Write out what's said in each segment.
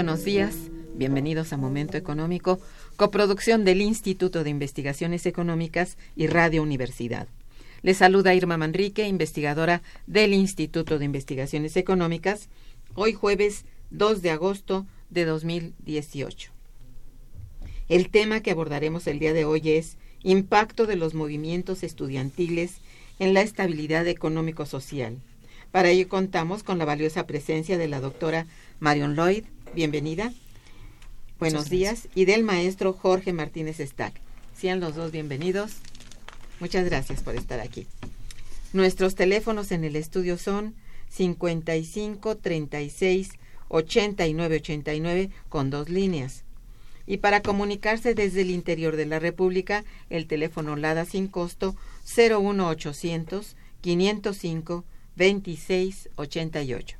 Buenos días. Bienvenidos a Momento Económico, coproducción del Instituto de Investigaciones Económicas y Radio Universidad. Les saluda Irma Manrique, investigadora del Instituto de Investigaciones Económicas, hoy jueves 2 de agosto de 2018. El tema que abordaremos el día de hoy es impacto de los movimientos estudiantiles en la estabilidad económico-social. Para ello contamos con la valiosa presencia de la doctora Marion Lloyd, bienvenida. Buenos días. Y del maestro Jorge Martínez Stack. Sean los dos bienvenidos. Muchas gracias por estar aquí. Nuestros teléfonos en el estudio son 55 36 89 89 con dos líneas. Y para comunicarse desde el interior de la República, el teléfono LADA sin costo 01800 505 26 88.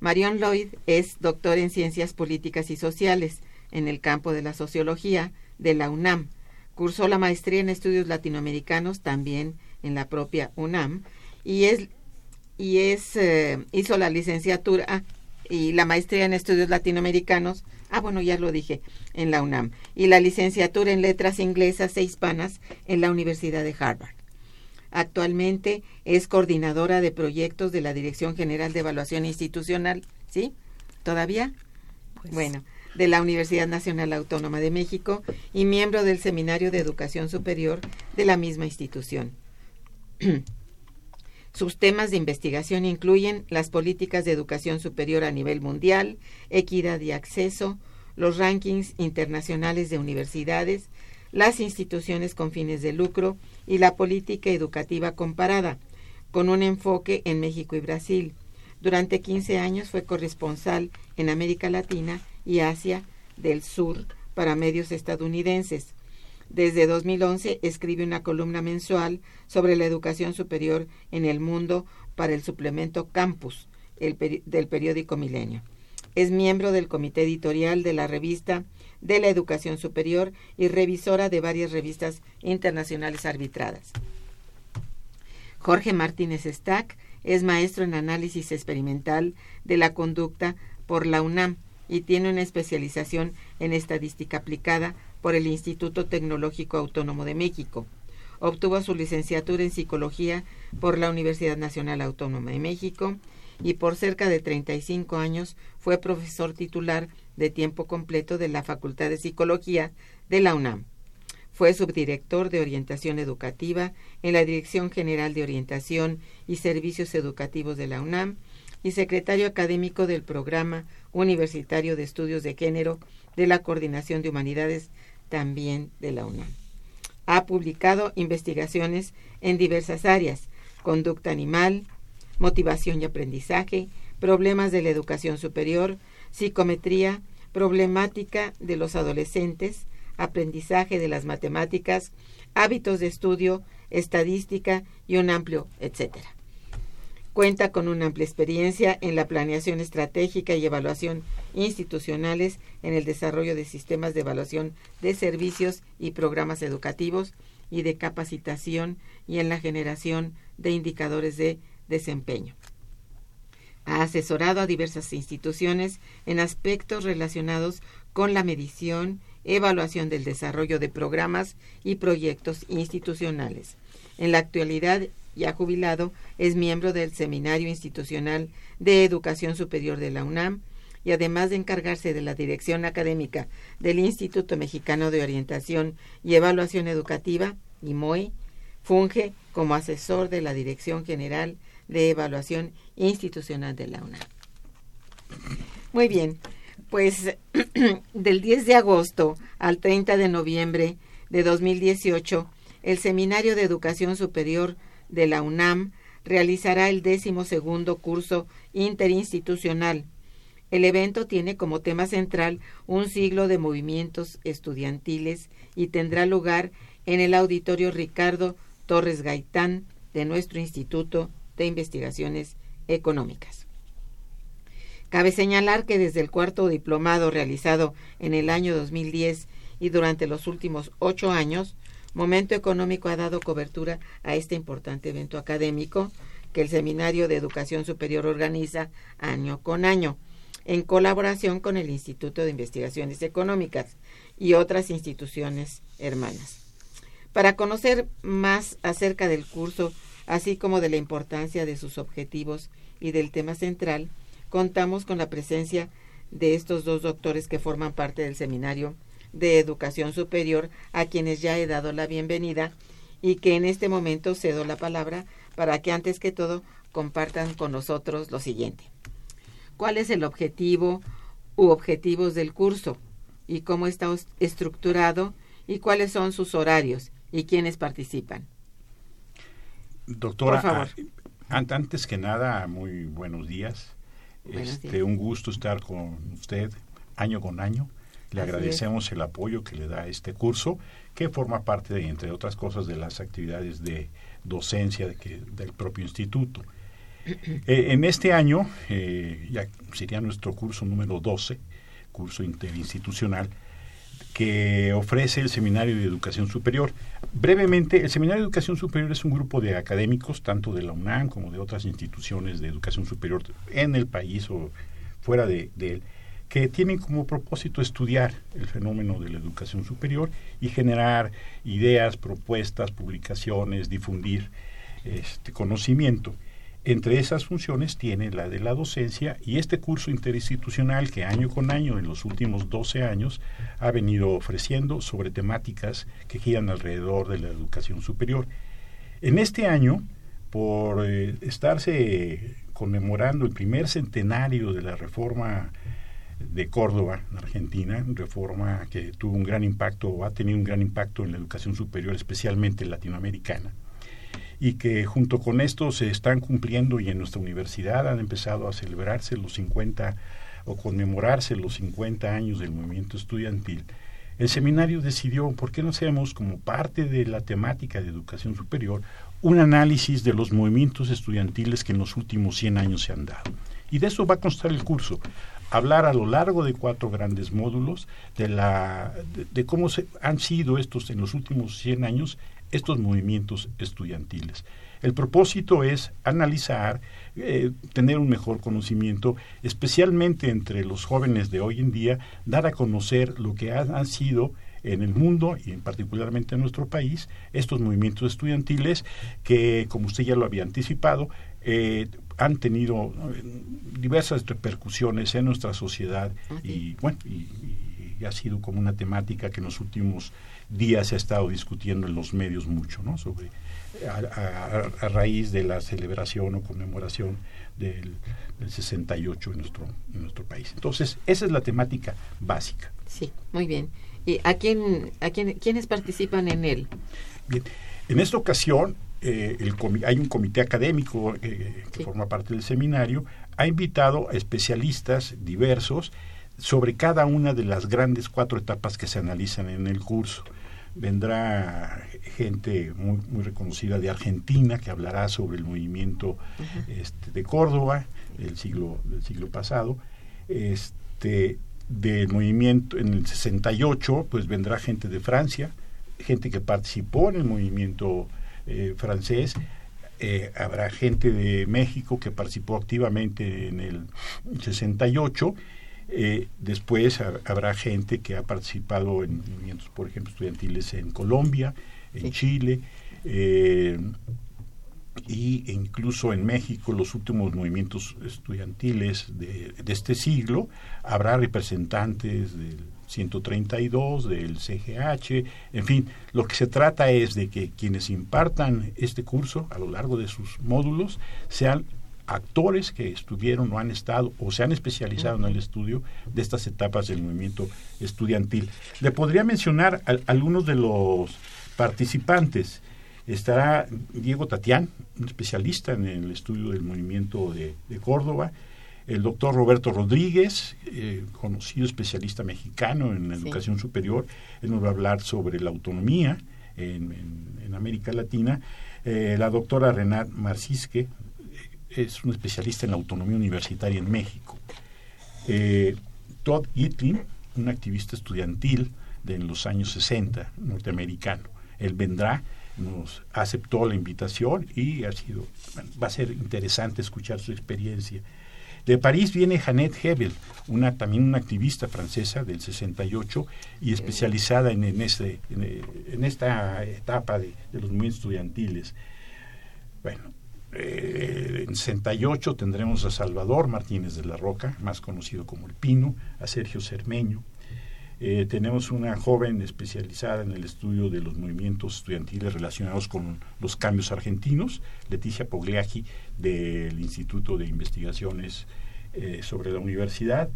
Marion Lloyd es doctor en Ciencias Políticas y Sociales en el campo de la Sociología de la UNAM. Cursó la maestría en Estudios Latinoamericanos también en la propia UNAM y es y es eh, hizo la licenciatura y la maestría en Estudios Latinoamericanos, ah bueno, ya lo dije, en la UNAM y la licenciatura en Letras Inglesas e Hispanas en la Universidad de Harvard. Actualmente es coordinadora de proyectos de la Dirección General de Evaluación Institucional, ¿sí? ¿Todavía? Pues. Bueno, de la Universidad Nacional Autónoma de México y miembro del Seminario de Educación Superior de la misma institución. Sus temas de investigación incluyen las políticas de educación superior a nivel mundial, equidad y acceso, los rankings internacionales de universidades, las instituciones con fines de lucro y la política educativa comparada, con un enfoque en México y Brasil. Durante 15 años fue corresponsal en América Latina y Asia del Sur para medios estadounidenses. Desde 2011 escribe una columna mensual sobre la educación superior en el mundo para el suplemento Campus del periódico Milenio. Es miembro del comité editorial de la revista de la Educación Superior y revisora de varias revistas internacionales arbitradas. Jorge Martínez Stack es maestro en análisis experimental de la conducta por la UNAM y tiene una especialización en estadística aplicada por el Instituto Tecnológico Autónomo de México. Obtuvo su licenciatura en psicología por la Universidad Nacional Autónoma de México y por cerca de 35 años fue profesor titular de tiempo completo de la Facultad de Psicología de la UNAM. Fue subdirector de orientación educativa en la Dirección General de Orientación y Servicios Educativos de la UNAM y secretario académico del Programa Universitario de Estudios de Género de la Coordinación de Humanidades también de la UNAM. Ha publicado investigaciones en diversas áreas, conducta animal, motivación y aprendizaje, problemas de la educación superior, psicometría, problemática de los adolescentes, aprendizaje de las matemáticas, hábitos de estudio, estadística y un amplio etcétera. Cuenta con una amplia experiencia en la planeación estratégica y evaluación institucionales en el desarrollo de sistemas de evaluación de servicios y programas educativos y de capacitación y en la generación de indicadores de desempeño. Ha asesorado a diversas instituciones en aspectos relacionados con la medición, evaluación del desarrollo de programas y proyectos institucionales. En la actualidad ya jubilado, es miembro del Seminario Institucional de Educación Superior de la UNAM y además de encargarse de la dirección académica del Instituto Mexicano de Orientación y Evaluación Educativa, IMOE, funge como asesor de la Dirección General de Evaluación Institucional de la UNAM. Muy bien, pues del 10 de agosto al 30 de noviembre de 2018, el Seminario de Educación Superior de la UNAM realizará el décimo segundo curso interinstitucional. El evento tiene como tema central un siglo de movimientos estudiantiles y tendrá lugar en el auditorio Ricardo Torres Gaitán de nuestro Instituto de Investigaciones Económicas. Cabe señalar que desde el cuarto diplomado realizado en el año 2010 y durante los últimos ocho años, Momento Económico ha dado cobertura a este importante evento académico que el Seminario de Educación Superior organiza año con año, en colaboración con el Instituto de Investigaciones Económicas y otras instituciones hermanas. Para conocer más acerca del curso así como de la importancia de sus objetivos y del tema central, contamos con la presencia de estos dos doctores que forman parte del Seminario de Educación Superior, a quienes ya he dado la bienvenida y que en este momento cedo la palabra para que antes que todo compartan con nosotros lo siguiente. ¿Cuál es el objetivo u objetivos del curso? ¿Y cómo está estructurado? ¿Y cuáles son sus horarios? ¿Y quiénes participan? Doctora, antes que nada, muy buenos días. este, Un gusto estar con usted año con año. Le agradecemos el apoyo que le da a este curso, que forma parte, de, entre otras cosas, de las actividades de docencia de que, del propio instituto. Eh, en este año, eh, ya sería nuestro curso número 12, curso interinstitucional, que ofrece el Seminario de Educación Superior. Brevemente, el Seminario de Educación Superior es un grupo de académicos, tanto de la UNAM como de otras instituciones de educación superior en el país o fuera de, él, que tienen como propósito estudiar el fenómeno de la educación superior y generar ideas, propuestas, publicaciones, difundir este conocimiento. Entre esas funciones tiene la de la docencia y este curso interinstitucional que año con año en los últimos 12 años ha venido ofreciendo sobre temáticas que giran alrededor de la educación superior. En este año, por eh, estarse conmemorando el primer centenario de la reforma de Córdoba, en Argentina, reforma que tuvo un gran impacto o ha tenido un gran impacto en la educación superior, especialmente latinoamericana y que junto con esto se están cumpliendo y en nuestra universidad han empezado a celebrarse los 50 o conmemorarse los 50 años del movimiento estudiantil, el seminario decidió, ¿por qué no hacemos como parte de la temática de educación superior un análisis de los movimientos estudiantiles que en los últimos 100 años se han dado? Y de eso va a constar el curso. Hablar a lo largo de cuatro grandes módulos de, la, de, cómo se, han sido estos en los últimos 100 años estos movimientos estudiantiles. El propósito es analizar, eh, tener un mejor conocimiento, especialmente entre los jóvenes de hoy en día, dar a conocer lo que han, sido en el mundo y en particularmente en nuestro país estos movimientos estudiantiles que, como usted ya lo había anticipado, eh, han tenido eh, diversas repercusiones en nuestra sociedad y bueno y, ha sido como una temática que en los últimos días se ha estado discutiendo en los medios mucho, ¿no? Sobre a, raíz de la celebración o conmemoración del, 68 en nuestro, en nuestro país. Entonces, esa es la temática básica. Sí, muy bien. ¿Y a quién, a quién, quiénes participan en él? Bien, en esta ocasión eh, el hay un comité académico eh, que forma parte del seminario, ha invitado a especialistas diversos sobre cada una de las grandes cuatro etapas que se analizan en el curso. Vendrá gente muy, muy reconocida de Argentina que hablará sobre el movimiento este, de Córdoba del siglo, del siglo pasado. Este, del movimiento en el 68, pues vendrá gente de Francia, gente que participó en el movimiento eh, francés, eh, habrá gente de México que participó activamente en el 68 eh, después habrá gente que ha participado en movimientos, por ejemplo, estudiantiles en Colombia, en Chile, eh, y incluso en México, los últimos movimientos estudiantiles de, este siglo, habrá representantes del 132, del CGH, en fin, lo que se trata es de que quienes impartan este curso a lo largo de sus módulos sean actores que estuvieron o han estado o se han especializado en el estudio de estas etapas del movimiento estudiantil. Le podría mencionar a, algunos de los participantes. Estará Diego Tatián, un especialista en el estudio del movimiento de, Córdoba, el doctor Roberto Rodríguez, eh, conocido especialista mexicano en educación superior, él nos va a hablar sobre la autonomía en, América Latina, eh, la doctora Renat Marcisque, es un especialista en la autonomía universitaria en México. Eh, Todd Gitlin, un activista estudiantil de los años 60, norteamericano. Él vendrá, nos aceptó la invitación y ha sido, va a ser interesante escuchar su experiencia. De París viene Jeannette Hebel, una, también una activista francesa del 68 y especializada en, en, este, en, esta etapa de, de los movimientos estudiantiles. Bueno, eh, en 68 tendremos a Salvador Martínez de la Roca, más conocido como El Pino, a Sergio Cermeño. Eh, tenemos una joven especializada en el estudio de los movimientos estudiantiles relacionados con los cambios argentinos, Leticia Pogliacci, del Instituto de Investigaciones eh, sobre la Universidad.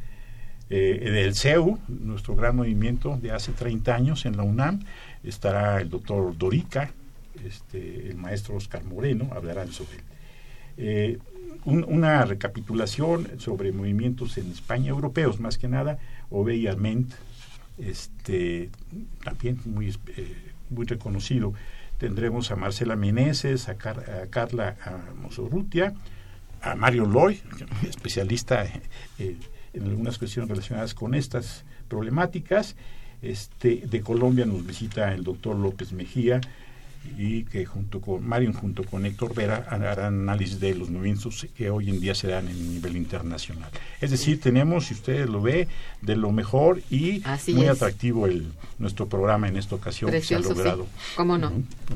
del CEU, nuestro gran movimiento de hace 30 años en la UNAM, estará el doctor Dorica, este, el maestro Oscar Moreno, hablarán sobre eh, una recapitulación sobre movimientos en España europeos, más que nada, Obey Arment, este, también muy, eh, muy reconocido. Tendremos a Marcela Meneses, a, Carla Mosorrutia, a Mario Loy, especialista eh, en algunas cuestiones relacionadas con estas problemáticas. Este, de Colombia nos visita el doctor López Mejía, y que junto con Marion, junto con Héctor Vera, harán análisis de los movimientos que hoy en día se dan en nivel internacional. Es decir, tenemos, si ustedes lo ve, de lo mejor y muy atractivo el nuestro programa en esta ocasión que se ha logrado. ¿Cómo no?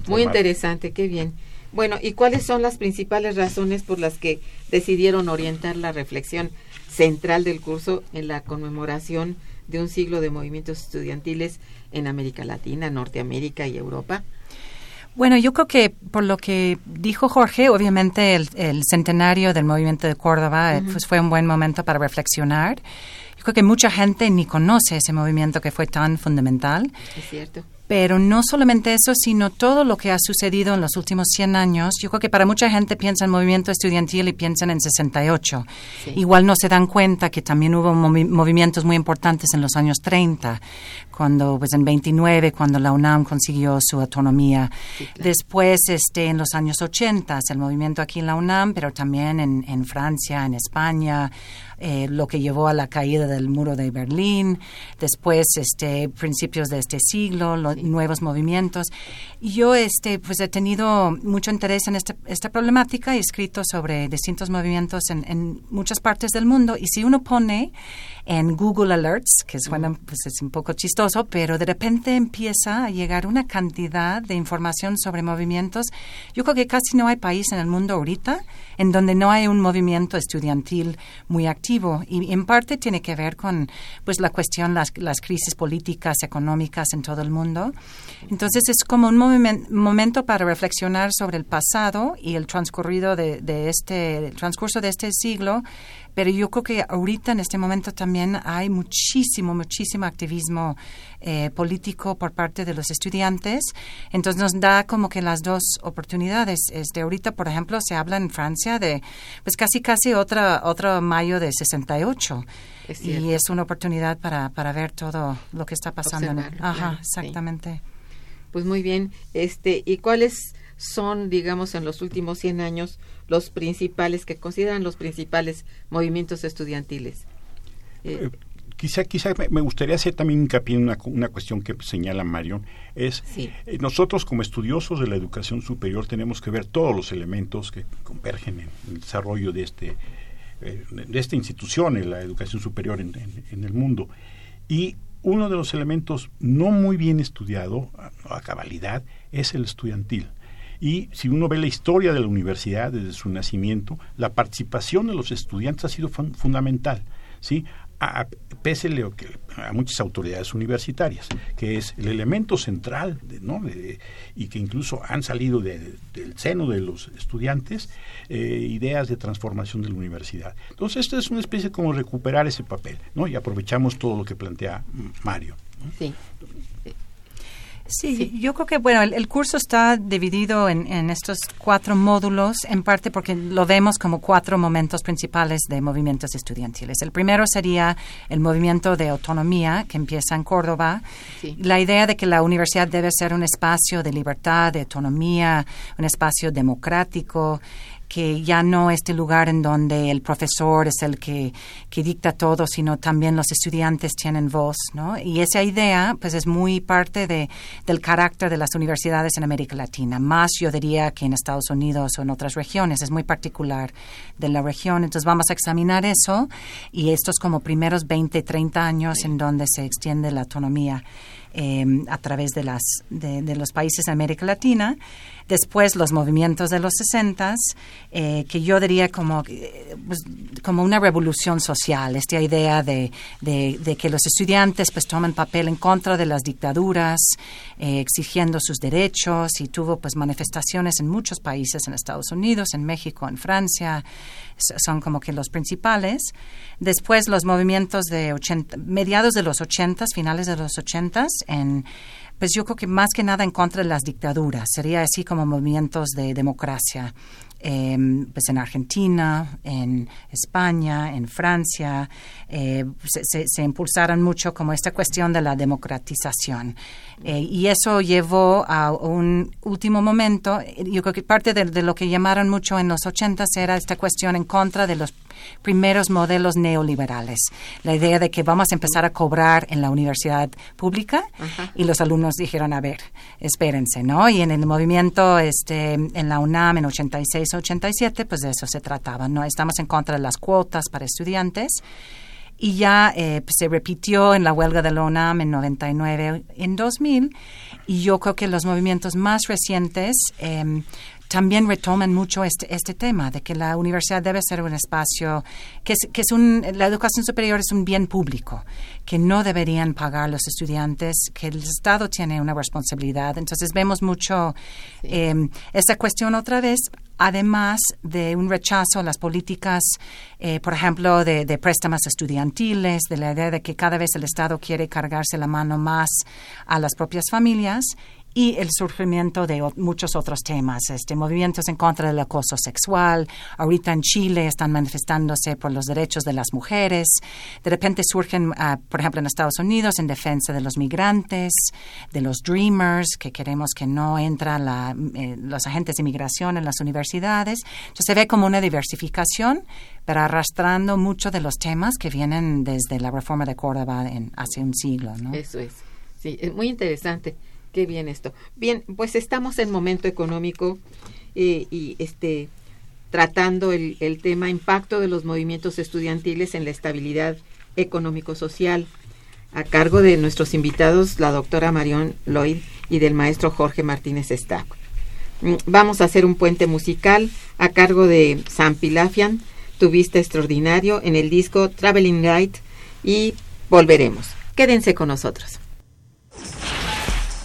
muy interesante, qué bien. Bueno, ¿y cuáles son las principales razones por las que decidieron orientar la reflexión central del curso en la conmemoración de un siglo de movimientos estudiantiles en América Latina, Norteamérica y Europa? Bueno, yo creo que por lo que dijo Jorge, obviamente el, centenario del movimiento de Córdoba eh, pues fue un buen momento para reflexionar. Yo creo que mucha gente ni conoce ese movimiento que fue tan fundamental. Es cierto. Pero no solamente eso, sino todo lo que ha sucedido en los últimos 100 años. Yo creo que para mucha gente piensa en movimiento estudiantil y piensan en 68. Igual no se dan cuenta que también hubo movimientos muy importantes en los años 30, cuando, pues en 29, cuando la UNAM consiguió su autonomía. Después, este, en los años 80, el movimiento aquí en la UNAM, pero también en, en Francia, en España, eh, lo que llevó a la caída del muro de Berlín, después este, principios de este siglo, los nuevos movimientos. Yo este, pues he tenido mucho interés en este, esta problemática, he escrito sobre distintos movimientos en, en muchas partes del mundo y si uno pone en Google Alerts, que suena pues es un poco chistoso, pero de repente empieza a llegar una cantidad de información sobre movimientos. Yo creo que casi no hay país en el mundo ahorita en donde no hay un movimiento estudiantil muy activo y en parte tiene que ver con pues la cuestión las, las crisis políticas económicas en todo el mundo. Entonces es como un momento para reflexionar sobre el pasado y el transcurrido de, este el transcurso de este siglo pero yo creo que ahorita en este momento también hay muchísimo, muchísimo activismo eh, político por parte de los estudiantes. Entonces nos da como que las dos oportunidades. Este, ahorita, por ejemplo, se habla en Francia de pues casi casi otra, otro mayo de 68. y es una oportunidad para, para ver todo lo que está pasando. Ajá, exactamente. Pues muy bien. Este, ¿Y cuáles son, digamos, en los últimos 100 años los principales, que consideran los principales movimientos estudiantiles? Eh, quizá, quizá me gustaría hacer también hincapié en una, cuestión que señala Marion, es eh, nosotros como estudiosos de la educación superior tenemos que ver todos los elementos que convergen en el desarrollo de este eh, de esta institución en la educación superior en, el mundo y uno de los elementos no muy bien estudiado a cabalidad es el estudiantil. Y si uno ve la historia de la universidad desde su nacimiento, la participación de los estudiantes ha sido fundamental. ¿sí? A, pese a, muchas autoridades universitarias, que es el elemento central ¿no? y que incluso han salido del seno de los estudiantes eh, ideas de transformación de la universidad. Entonces, esto es una especie de como recuperar ese papel, ¿no? y aprovechamos todo lo que plantea Mario. Sí. Sí, yo creo que, bueno, el, curso está dividido en, en, estos cuatro módulos, en parte porque lo vemos como cuatro momentos principales de movimientos estudiantiles. El primero sería el movimiento de autonomía, que empieza en Córdoba. La idea de que la universidad debe ser un espacio de libertad, de autonomía, un espacio democrático, que ya no este lugar en donde el profesor es el que, dicta todo, sino también los estudiantes tienen voz, ¿no? Y esa idea, pues, es muy parte de, del carácter de las universidades en América Latina. Más, yo diría, que en Estados Unidos o en otras regiones. Es muy particular de la región. Entonces, vamos a examinar eso y estos como primeros 20, 30 años en donde se extiende la autonomía. Em, a través de, las, de, los países de América Latina. Después los movimientos de los 60, eh, que yo diría como, eh, pues, como una revolución social, esta idea de, de, que los estudiantes pues toman papel en contra de las dictaduras, eh, exigiendo sus derechos y tuvo pues manifestaciones en muchos países, en Estados Unidos, en México, en Francia, son como que los principales. Después los movimientos de 80, mediados de los 80, finales de los 80, en pues yo creo que más que nada en contra de las dictaduras, sería así como movimientos de democracia. Em, pues en Argentina, en España, en Francia, eh, se, se, impulsaron mucho como esta cuestión de la democratización. Eh, y eso llevó a un último momento, yo creo que parte de, lo que llamaron mucho en los ochentas era esta cuestión en contra de los primeros modelos neoliberales. La idea de que vamos a empezar a cobrar en la universidad pública y los alumnos dijeron, a ver, espérense, ¿no? Y en el movimiento este, en la UNAM en 86 87, pues de eso se trataba, ¿no? Estamos en contra de las cuotas para estudiantes y ya eh, pues, se repitió en la huelga de la UNAM en 99, en 2000 y yo creo que los movimientos más recientes eh, también retoman mucho este, este tema de que la universidad debe ser un espacio que es, que es un, la educación superior es un bien público, que no deberían pagar los estudiantes, que el Estado tiene una responsabilidad. Entonces vemos mucho eh, esta cuestión otra vez, además de un rechazo a las políticas, eh, por ejemplo, de, de, préstamos estudiantiles, de la idea de que cada vez el Estado quiere cargarse la mano más a las propias familias y el surgimiento de muchos otros temas, este, movimientos en contra del acoso sexual. Ahorita en Chile están manifestándose por los derechos de las mujeres. De repente surgen, ah, por ejemplo, en Estados Unidos, en defensa de los migrantes, de los dreamers, que queremos que no entran eh, los agentes de inmigración en las universidades. Entonces se ve como una diversificación, pero arrastrando muchos de los temas que vienen desde la reforma de Córdoba hace un siglo. Eso es. Sí, es muy interesante. Qué bien esto. Bien, pues estamos en momento económico eh, y este tratando el, tema impacto de los movimientos estudiantiles en la estabilidad económico-social a cargo de nuestros invitados, la doctora Marion Lloyd y del maestro Jorge Martínez Stack. Mm, vamos a hacer un puente musical a cargo de Sam Pilafian, Tu Vista Extraordinario, en el disco Traveling Light y volveremos. Quédense con nosotros.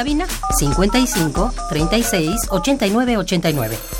Cabina 55 36 89 89.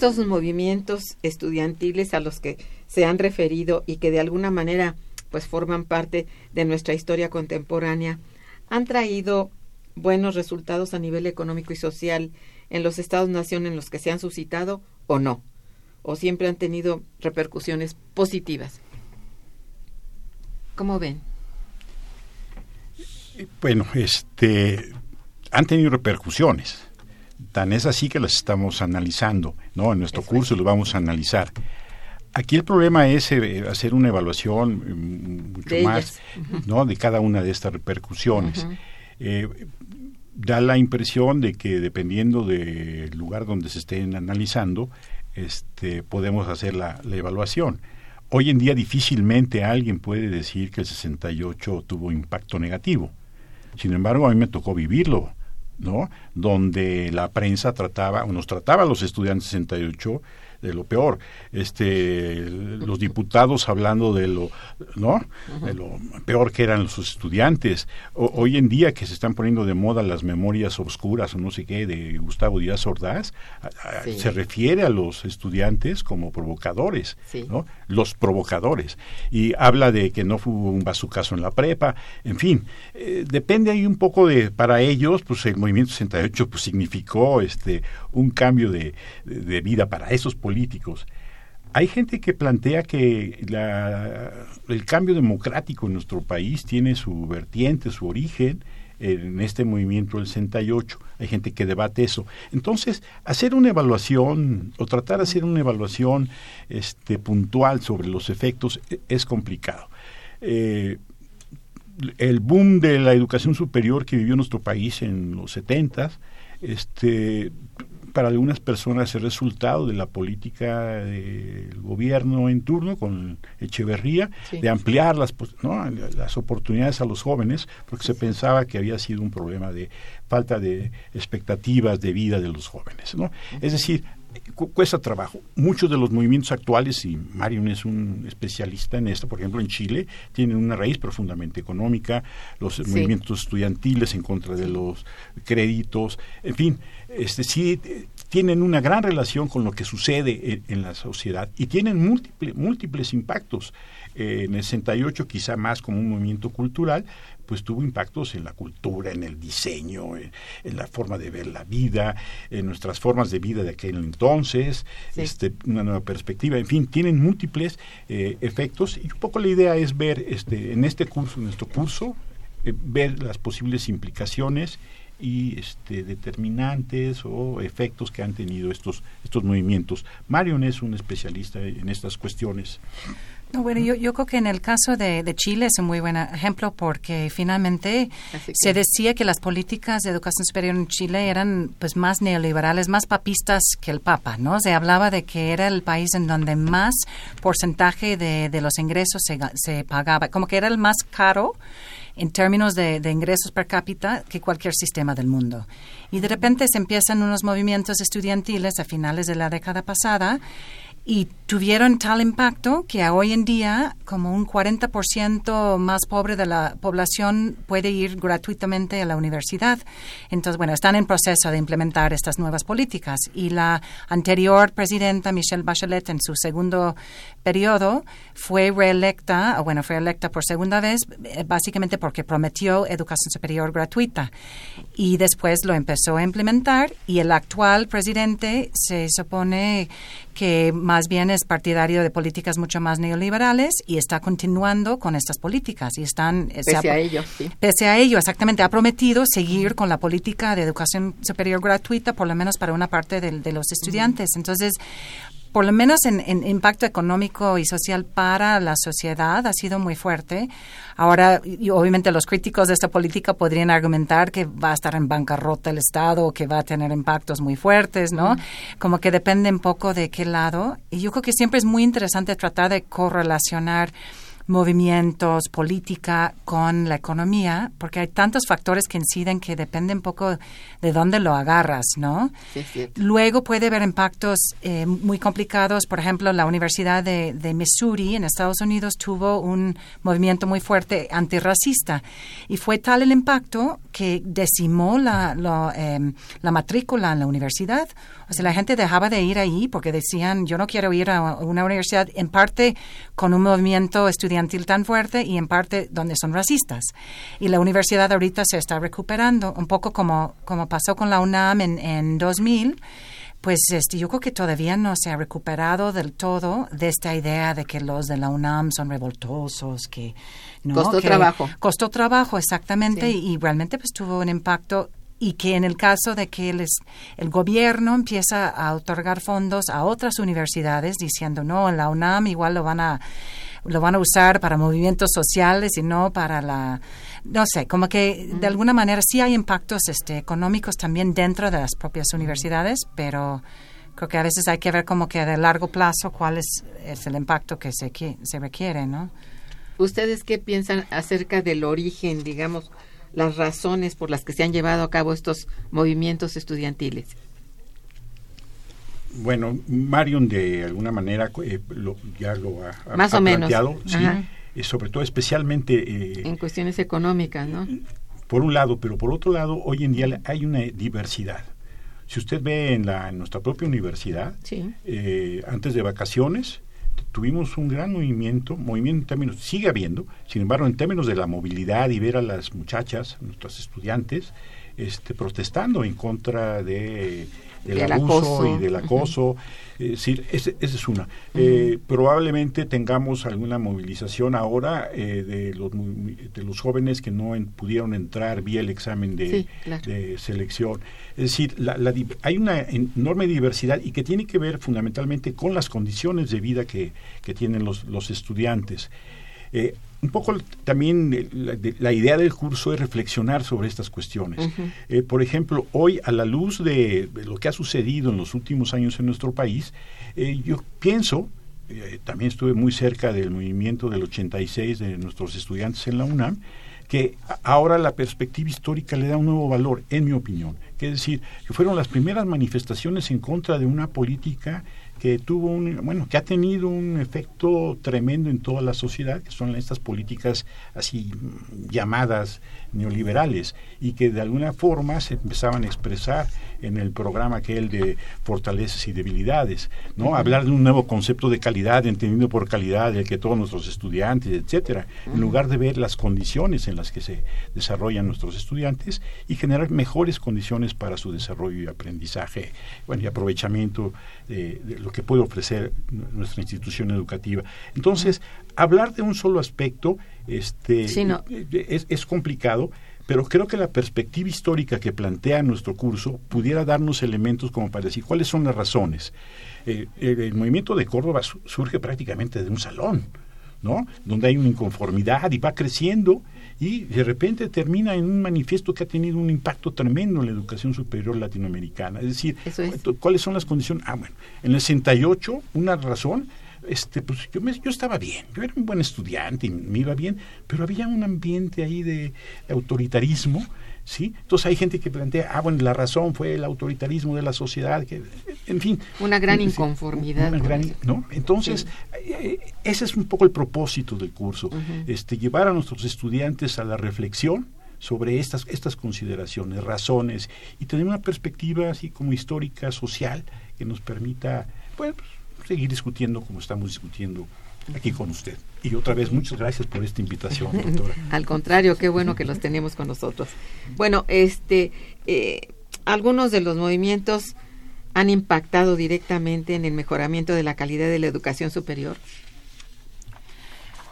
Estos movimientos estudiantiles a los que se han referido y que de alguna manera pues forman parte de nuestra historia contemporánea han traído buenos resultados a nivel económico y social en los estados-nación en los que se han suscitado o no, o siempre han tenido repercusiones positivas. ¿Cómo ven? Bueno, este han tenido repercusiones Tan es así que las estamos analizando, ¿no? En nuestro curso lo vamos a analizar. Aquí el problema es eh, hacer una evaluación mm, mucho más, ¿no? De cada una de estas repercusiones. Eh, da la impresión de que dependiendo del lugar donde se estén analizando, este, podemos hacer la, la evaluación. Hoy en día difícilmente alguien puede decir que el 68 tuvo impacto negativo. Sin embargo, a mí me tocó vivirlo ¿no? Donde la prensa trataba, o nos trataba a los estudiantes 68 de lo peor. Este, los diputados hablando de lo, ¿no? De lo peor que eran los estudiantes. hoy en día que se están poniendo de moda las memorias obscuras o no sé qué de Gustavo Díaz Ordaz, se refiere a los estudiantes como provocadores, ¿no? Los provocadores. Y habla de que no fue un bazucazo en la prepa, en fin, eh, depende ahí un poco de, para ellos, pues el movimiento 68 pues significó este un cambio de, vida para esos políticos. Hay gente que plantea que el cambio democrático en nuestro país tiene su vertiente, su origen en este movimiento del 68. Hay gente que debate eso. Entonces, hacer una evaluación o tratar de hacer una evaluación este, puntual sobre los efectos e, es complicado. Eh, el boom de la educación superior que vivió nuestro país en los 70 este para algunas personas el resultado de la política del gobierno en turno con Echeverría de ampliar las, las oportunidades a los jóvenes porque se pensaba que había sido un problema de falta de expectativas de vida de los jóvenes ¿no? es decir cuesta trabajo. Muchos de los movimientos actuales, y Marion es un especialista en esto, por ejemplo en Chile, tienen una raíz profundamente económica, los movimientos estudiantiles en contra de los créditos, en fin, este sí tienen una gran relación con lo que sucede en, la sociedad y tienen múltiples impactos. Eh, en el 68 quizá más como un movimiento cultural, pues tuvo impactos en la cultura, en el diseño, en, la forma de ver la vida, en nuestras formas de vida de aquel entonces, este, una nueva perspectiva, en fin, tienen múltiples eh, efectos y un poco la idea es ver este, en este curso, en nuestro curso, eh, ver las posibles implicaciones y este, determinantes o efectos que han tenido estos, estos movimientos. Marion es un especialista en estas cuestiones. No, bueno, yo, yo creo que en el caso de, de, Chile es un muy buen ejemplo porque finalmente se decía que las políticas de educación superior en Chile eran pues más neoliberales, más papistas que el Papa, ¿no? Se hablaba de que era el país en donde más porcentaje de, de los ingresos se, se pagaba, como que era el más caro en términos de, ingresos per cápita que cualquier sistema del mundo. Y de repente se empiezan unos movimientos estudiantiles a finales de la década pasada y tuvieron tal impacto que hoy en día como un 40% más pobre de la población puede ir gratuitamente a la universidad. Entonces, bueno, están en proceso de implementar estas nuevas políticas y la anterior presidenta Michelle Bachelet en su segundo periodo fue reelecta, o bueno, fue electa por segunda vez eh, básicamente porque prometió educación superior gratuita y después lo empezó a implementar y el actual presidente se supone que más bien es partidario de políticas mucho más neoliberales y está continuando con estas políticas y están eh, pese a ello sí. pese a ello exactamente ha prometido seguir con la política de educación superior gratuita por lo menos para una parte de, los estudiantes entonces por lo menos en, impacto económico y social para la sociedad ha sido muy fuerte. Ahora, y obviamente los críticos de esta política podrían argumentar que va a estar en bancarrota el Estado o que va a tener impactos muy fuertes, ¿no? Como que depende un poco de qué lado. Y yo creo que siempre es muy interesante tratar de correlacionar movimientos, política con la economía, porque hay tantos factores que inciden que depende un poco de dónde lo agarras, ¿no? Luego puede haber impactos eh, muy complicados. Por ejemplo, la Universidad de, Missouri en Estados Unidos tuvo un movimiento muy fuerte antirracista y fue tal el impacto que decimó la, em, la matrícula en la universidad. O sea, la gente dejaba de ir ahí porque decían, yo no quiero ir a una universidad, en parte con un movimiento estudiantil tan fuerte y en parte donde son racistas. Y la universidad ahorita se está recuperando, un poco como, como pasó con la UNAM en, en 2000 pues este, yo creo que todavía no se ha recuperado del todo de esta idea de que los de la UNAM son revoltosos, que no, costó trabajo. Costó trabajo, exactamente, y, y, realmente pues tuvo un impacto y que en el caso de que el, el gobierno empieza a otorgar fondos a otras universidades diciendo no, en la UNAM igual lo van a lo van a usar para movimientos sociales y no para la no sé, como que de alguna manera sí hay impactos este económicos también dentro de las propias universidades, pero creo que a veces hay que ver como que de largo plazo cuál es, es el impacto que se, se requiere, ¿no? ¿Ustedes qué piensan acerca del origen, digamos, las razones por las que se han llevado a cabo estos movimientos estudiantiles. Bueno, Marion de alguna manera eh, ya lo ha, Más o planteado, sí, y sobre todo especialmente... Eh, en cuestiones económicas, ¿no? Por un lado, pero por otro lado, hoy en día hay una diversidad. Si usted ve en, la, en nuestra propia universidad, eh, antes de vacaciones, tuvimos un gran movimiento, movimiento en términos, sigue habiendo, sin embargo, en términos de la movilidad y ver a las muchachas, nuestras estudiantes, este, protestando en contra de del, abuso y del acoso. Es decir, esa es una. Eh, probablemente tengamos alguna movilización ahora eh, de, los, de los jóvenes que no pudieron entrar vía el examen de, selección. Es decir, la, hay una enorme diversidad y que tiene que ver fundamentalmente con las condiciones de vida que, que tienen los, los estudiantes. Eh, un poco también eh, la, idea del curso es reflexionar sobre estas cuestiones. Eh, por ejemplo, hoy a la luz de, lo que ha sucedido en los últimos años en nuestro país, yo pienso, también estuve muy cerca del movimiento del 86 de nuestros estudiantes en la UNAM, que ahora la perspectiva histórica le da un nuevo valor, en mi opinión. Que es decir, que fueron las primeras manifestaciones en contra de una política que tuvo un, bueno, que ha tenido un efecto tremendo en toda la sociedad, que son estas políticas así llamadas neoliberales y que de alguna forma se empezaban a expresar en el programa aquel de fortalezas y debilidades, ¿no? Hablar de un nuevo concepto de calidad, entendiendo por calidad el que todos nuestros estudiantes, etcétera, en lugar de ver las condiciones en las que se desarrollan nuestros estudiantes y generar mejores condiciones para su desarrollo y aprendizaje, bueno, y aprovechamiento de, lo que puede ofrecer nuestra institución educativa. Entonces, hablar de un solo aspecto este, es, es complicado, pero creo que la perspectiva histórica que plantea nuestro curso pudiera darnos elementos como para decir cuáles son las razones. Eh, el, movimiento de Córdoba surge prácticamente de un salón, ¿no? Donde hay una inconformidad y va creciendo y de repente termina en un manifiesto que ha tenido un impacto tremendo en la educación superior latinoamericana. Es decir, ¿cuáles son las condiciones? Ah, bueno, en el 68, una razón, este, pues yo, me, yo estaba bien, yo era un buen estudiante y me iba bien, pero había un ambiente ahí de autoritarismo ¿sí? Entonces hay gente que plantea, ah, bueno, la razón fue el autoritarismo de la sociedad, que, en fin. Una gran inconformidad. ¿no? Entonces, eh, ese es un poco el propósito del curso, este, llevar a nuestros estudiantes a la reflexión sobre estas, estas consideraciones, razones, y tener una perspectiva así como histórica, social, que nos permita, pues, seguir discutiendo como estamos discutiendo aquí con usted. Y otra vez, muchas gracias por esta invitación, doctora. Al contrario, qué bueno que los tenemos con nosotros. Bueno, este, eh, algunos de los movimientos han impactado directamente en el mejoramiento de la calidad de la educación superior.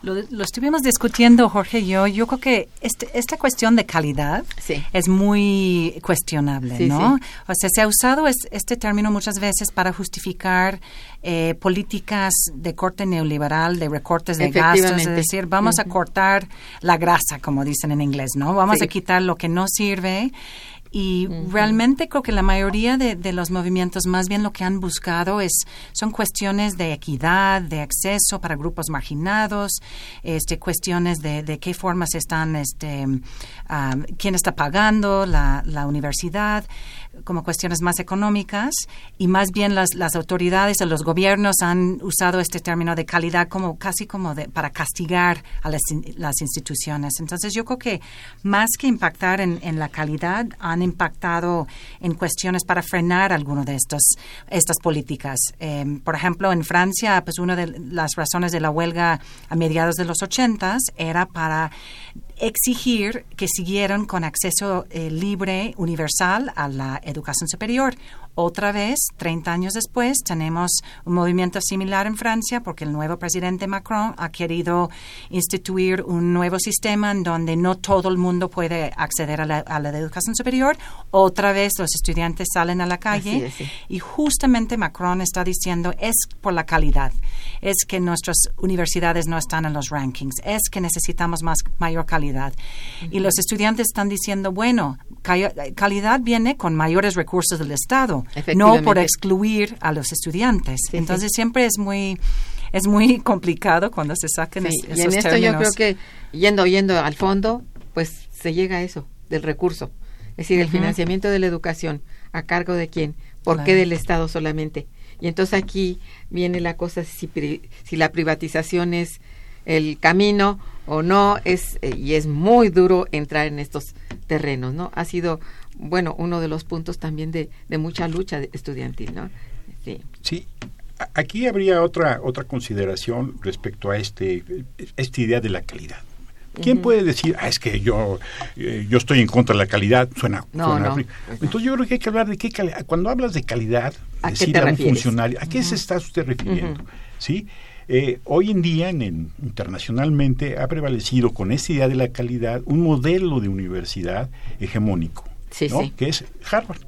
Lo, estuvimos discutiendo, Jorge y yo. Yo creo que este, esta cuestión de calidad es muy cuestionable, ¿no? O sea, se ha usado este término muchas veces para justificar eh, políticas de corte neoliberal, de recortes de gastos, es decir, vamos a cortar la grasa, como dicen en inglés, ¿no? Vamos a quitar lo que no sirve y realmente creo que la mayoría de, los movimientos más bien lo que han buscado es son cuestiones de equidad, de acceso para grupos marginados, este, cuestiones de, de qué formas están, este, ah, quién está pagando la, la universidad como cuestiones más económicas y más bien las, las autoridades o los gobiernos han usado este término de calidad como casi como de, para castigar a las, las instituciones. Entonces yo creo que más que impactar en, en la calidad han impactado en cuestiones para frenar alguno de estos estas políticas. Em, por ejemplo, en Francia, pues una de las razones de la huelga a mediados de los ochentas era para exigir que siguieran con acceso eh, libre, universal a la educación superior. Otra vez, 30 años después, tenemos un movimiento similar en Francia porque el nuevo presidente Macron ha querido instituir un nuevo sistema en donde no todo el mundo puede acceder a la, educación superior. Otra vez los estudiantes salen a la calle y justamente Macron está diciendo es por la calidad, es que nuestras universidades no están en los rankings, es que necesitamos más mayor calidad. Y los estudiantes están diciendo, bueno, calidad viene con mayores recursos del Estado no por excluir a los estudiantes. Entonces siempre es muy es muy complicado cuando se saquen sí, y en esto yo creo que yendo yendo al fondo, pues se llega a eso del recurso, es decir, el financiamiento de la educación a cargo de quién, por qué del Estado solamente Y entonces aquí viene la cosa si, si la privatización es el camino o no es eh, y es muy duro entrar en estos terrenos, ¿no? Ha sido bueno uno de los puntos también de, de mucha lucha estudiantil, ¿no? Sí. Sí. Aquí habría otra otra consideración respecto a este esta idea de la calidad. ¿Quién puede decir, ah, es que yo, eh, yo estoy en contra de la calidad? Suena, no, pues Entonces yo creo que hay que hablar de qué calidad. Cuando hablas de calidad, ¿A decir a un funcionario, ¿a qué se está usted refiriendo? ¿Sí? Eh, hoy en día, en, internacionalmente, ha prevalecido con esta idea de la calidad un modelo de universidad hegemónico, que es Harvard.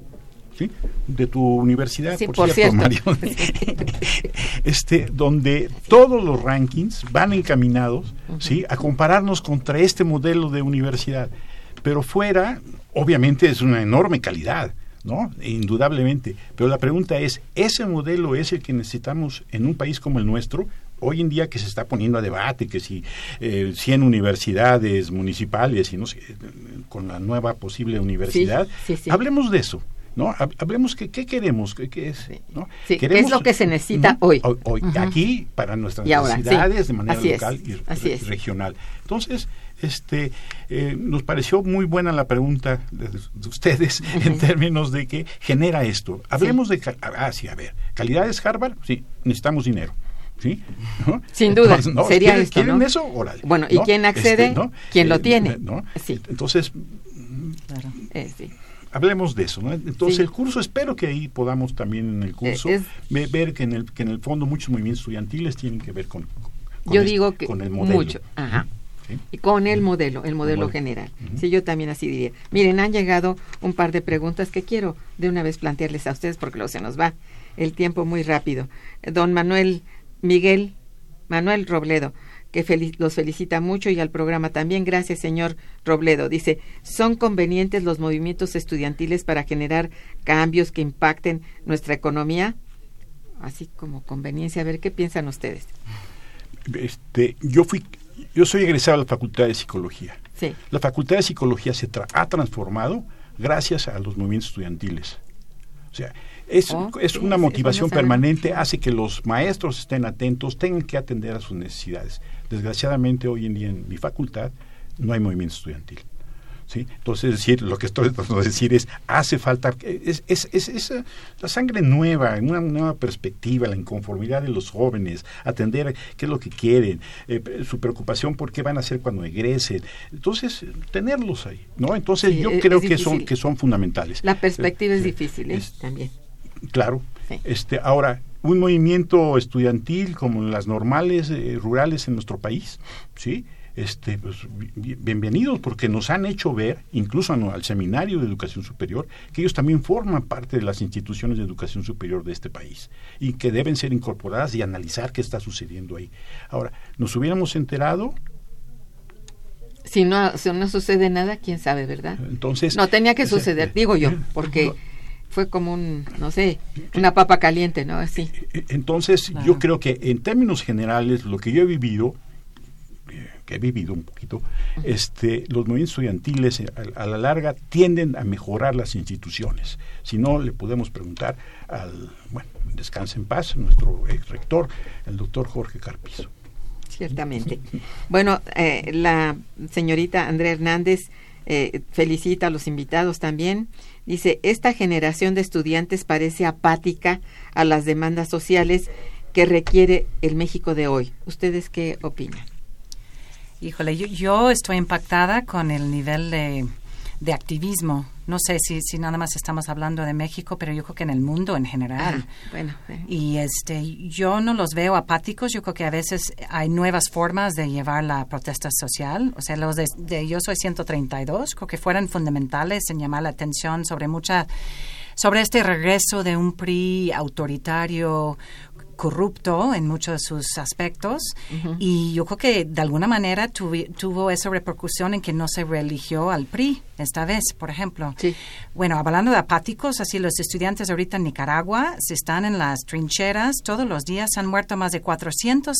¿Sí? de tu universidad, por, cierto, Mario, este, donde todos los rankings van encaminados ¿sí? a compararnos contra este modelo de universidad. Pero fuera, obviamente es una enorme calidad, ¿no? Indudablemente. Pero la pregunta es, ¿ese modelo es el que necesitamos en un país como el nuestro? Hoy en día que se está poniendo a debate que si eh, 100 universidades municipales y no sé, con la nueva posible universidad, hablemos de eso. ¿no? Hablemos que qué queremos, qué, es, ¿no? ¿Qué es lo que se necesita hoy? Hoy, aquí para nuestras necesidades de manera local y regional. Entonces, este eh, nos pareció muy buena la pregunta de, ustedes en términos de que genera esto. Hablemos de ah, sí, a ver, calidad es Harvard, sí, necesitamos dinero. ¿Sí? Sin duda, sería ¿quieren, esto, ¿quieren eso? Bueno, ¿y quién accede? Este, ¿Quién lo eh, tiene? Sí. Entonces, eh, hablemos de eso. ¿no? Entonces, el curso, espero que ahí podamos también en el curso ver que en el, que en el fondo muchos movimientos estudiantiles tienen que ver con, yo digo que con el modelo. Mucho. Ajá. Y con el modelo, el modelo general. Sí, yo también así diría. Miren, han llegado un par de preguntas que quiero de una vez plantearles a ustedes porque luego se nos va el tiempo muy rápido. Don Manuel Miguel Manuel Robledo, que los felicita mucho y al programa también. Gracias, señor Robledo. Dice, ¿son convenientes los movimientos estudiantiles para generar cambios que impacten nuestra economía? Así como conveniencia. A ver, ¿qué piensan ustedes? Este, yo fui, yo soy egresado a la Facultad de Psicología. Sí. La Facultad de Psicología se ha transformado gracias a los movimientos estudiantiles. O sea, es, oh, es una motivación permanente, hace que los maestros estén atentos, tengan que atender a sus necesidades. Desgraciadamente hoy en día en mi facultad no hay movimiento estudiantil. ¿Sí? Entonces, decir, lo que estoy tratando de decir es, hace falta, es, es, es, la sangre nueva, una nueva perspectiva, la inconformidad de los jóvenes, atender qué es lo que quieren, eh, su preocupación por qué van a hacer cuando egresen. Entonces, tenerlos ahí, ¿no? Entonces, yo creo que son, que son fundamentales. La perspectiva es difícil, ¿eh? También. Claro. Este, ahora, un movimiento estudiantil como las normales eh, rurales en nuestro país, ¿sí? Este, pues, bienvenidos porque nos han hecho ver, incluso al seminario de educación superior, que ellos también forman parte de las instituciones de educación superior de este país y que deben ser incorporadas y analizar qué está sucediendo ahí. Ahora, nos hubiéramos enterado si no, si no sucede nada, quién sabe, ¿verdad? Entonces. No tenía que suceder, digo yo, porque fue como un, no sé, una papa caliente, ¿no? Así. Entonces, yo creo que en términos generales, lo que yo he vivido, eh, que he vivido un poquito, este, los movimientos estudiantiles eh, a, la larga tienden a mejorar las instituciones. Si no, le podemos preguntar al, bueno, descanse en paz, nuestro ex rector, el doctor Jorge Carpizo. Ciertamente. Bueno, eh, la señorita Andrea Hernández felicita a los invitados también Dice, esta generación de estudiantes parece apática a las demandas sociales que requiere el México de hoy. ¿Ustedes qué opinan? Híjole, yo, estoy impactada con el nivel de, de activismo no sé si, si nada más estamos hablando de México, pero yo creo que en el mundo en general. bueno, Y este, yo no los veo apáticos, yo creo que a veces hay nuevas formas de llevar la protesta social. O sea, los de, Yo Soy 132, creo que fueran fundamentales en llamar la atención sobre mucha sobre este regreso de un PRI autoritario corrupto en muchos de sus aspectos y yo creo que de alguna manera tuvo esa repercusión en que no se religió al PRI esta vez, por ejemplo. Bueno, hablando de apáticos, así los estudiantes ahorita en Nicaragua se están en las trincheras todos los días, han muerto más de 400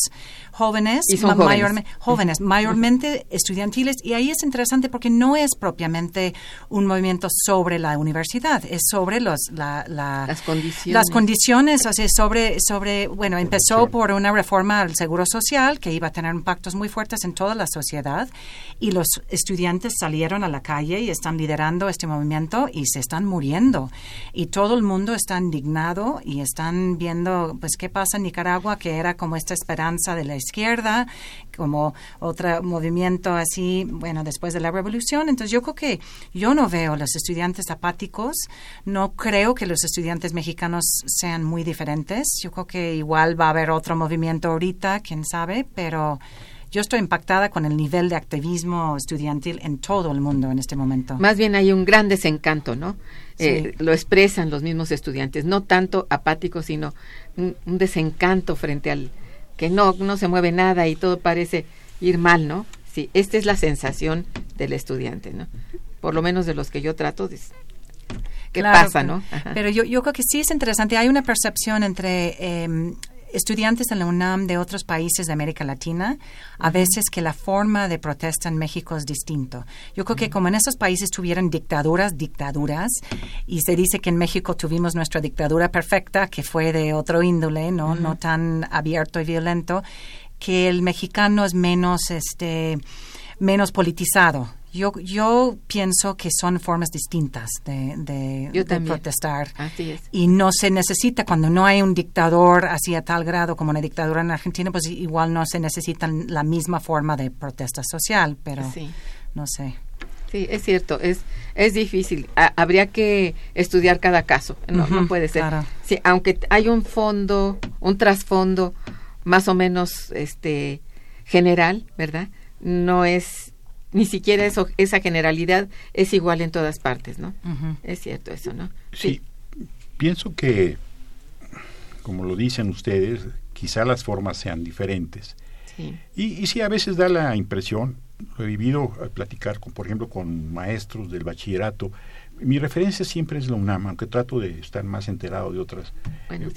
jóvenes, jóvenes, mayormente estudiantiles y ahí es interesante porque no es propiamente un movimiento sobre la universidad, es sobre los, las condiciones. Las condiciones, o sea, sobre, sobre, bueno, empezó por una reforma al seguro social que iba a tener impactos muy fuertes en toda la sociedad y los estudiantes salieron a la calle y están liderando este movimiento y se están muriendo. Y todo el mundo está indignado y están viendo, pues, qué pasa en Nicaragua, que era como esta esperanza de la izquierda, como otro movimiento así, bueno, después de la revolución. Entonces yo creo que yo no veo los estudiantes apáticos, no creo que los estudiantes mexicanos sean muy diferentes. Yo creo que igual va a haber otro movimiento ahorita, quién sabe, pero yo estoy impactada con el nivel de activismo estudiantil en todo el mundo en este momento. Más bien hay un gran desencanto, ¿no? Eh, lo expresan los mismos estudiantes, no tanto apáticos, sino un, desencanto frente al que no, no se mueve nada y todo parece ir mal, ¿no? Sí, esta es la sensación del estudiante, ¿no? Por lo menos de los que yo trato de, ¿Qué pasa, no? Pero yo, yo creo que sí es interesante. Hay una percepción entre eh, estudiantes en la UNAM de otros países de América Latina, a veces que la forma de protesta en México es distinto. Yo creo que como en esos países tuvieron dictaduras, dictaduras, y se dice que en México tuvimos nuestra dictadura perfecta, que fue de otro índole, no, no tan abierto y violento, que el mexicano es menos, este, menos politizado yo, yo pienso que son formas distintas de, de, protestar. Y no se necesita, cuando no hay un dictador así a tal grado como una dictadura en Argentina, pues igual no se necesita la misma forma de protesta social, pero no sé. Sí, es cierto, es, es difícil. habría que estudiar cada caso, no, no puede ser. Sí, aunque hay un fondo, un trasfondo más o menos este general, ¿verdad? No es ni siquiera eso, esa generalidad es igual en todas partes, ¿no? Es cierto eso, ¿no? Sí. pienso que, como lo dicen ustedes, quizá las formas sean diferentes. Sí. Y, y sí, a veces da la impresión, lo he vivido al platicar, con, por ejemplo, con maestros del bachillerato, mi referencia siempre es la UNAM, aunque trato de estar más enterado de otras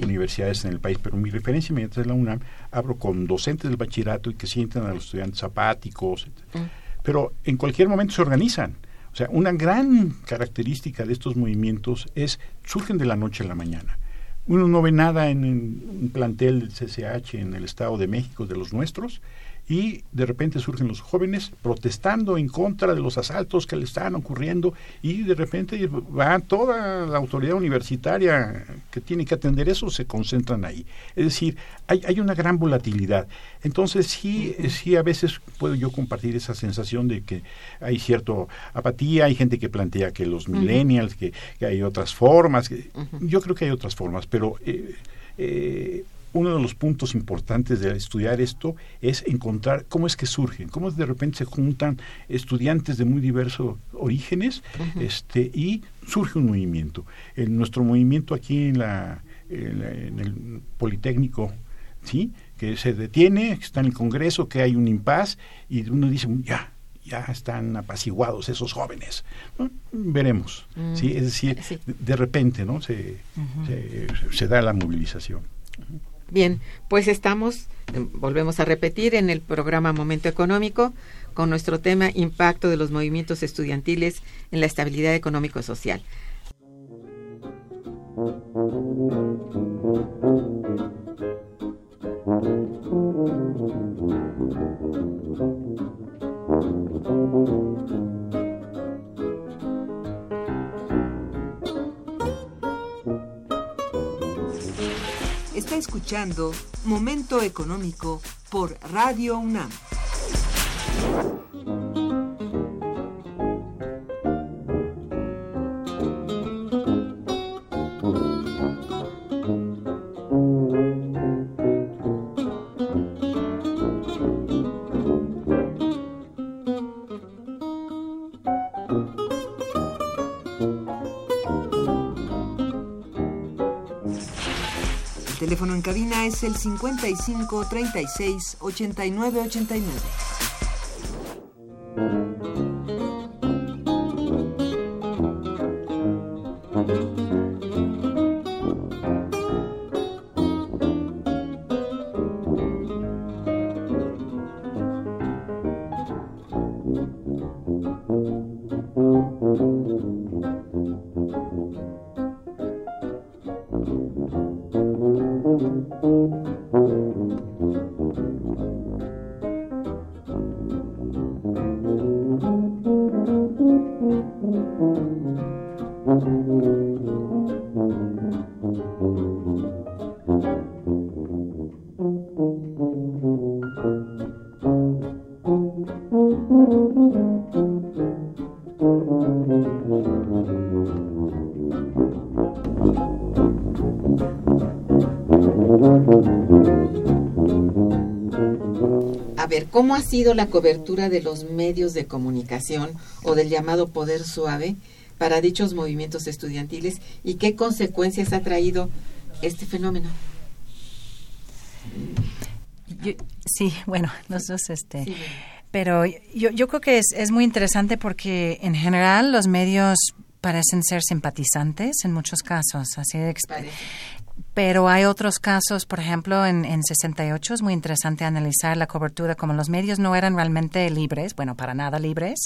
universidades en el país, pero mi referencia inmediata es la UNAM. Hablo con docentes del bachillerato y que sientan a los estudiantes apáticos, etc pero en cualquier momento se organizan. O sea, una gran característica de estos movimientos es surgen de la noche a la mañana. Uno no ve nada en un plantel del CCH en el Estado de México, de los nuestros, y de repente surgen los jóvenes protestando en contra de los asaltos que le están ocurriendo y de repente va toda la autoridad universitaria que tiene que atender eso, se concentran ahí. Es decir, hay, hay una gran volatilidad. Entonces sí, sí a veces puedo yo compartir esa sensación de que hay cierta apatía, hay gente que plantea que los millennials, que, hay otras formas, yo creo que hay otras formas, pero... Eh, eh, uno de los puntos importantes de estudiar esto es encontrar cómo es que surgen, cómo de repente se juntan estudiantes de muy diversos orígenes este, y surge un movimiento. En nuestro movimiento aquí en, la, en, el Politécnico, ¿sí? que se detiene, que está en el Congreso, que hay un impas y uno dice, ya, ya están apaciguados esos jóvenes. Veremos. ¿sí? Es decir, de, repente ¿no? se, se, da la movilización. Bien, pues estamos, eh, volvemos a repetir, en el programa Momento Económico con nuestro tema Impacto de los movimientos estudiantiles en la estabilidad económico-social. Escuchando Momento Económico por Radio UNAM. Es el 55 36 89 89. ¿Cómo ha sido la cobertura de los medios de comunicación o del llamado poder suave para dichos movimientos estudiantiles y qué consecuencias ha traído este fenómeno? sí, bueno, nosotros este... Pero yo, yo creo que es, es muy interesante porque en general los medios parecen ser simpatizantes en muchos casos. Así de pero hay otros casos, por ejemplo, en, en 68 es muy interesante analizar la cobertura, como los medios no eran realmente libres, bueno, para nada libres,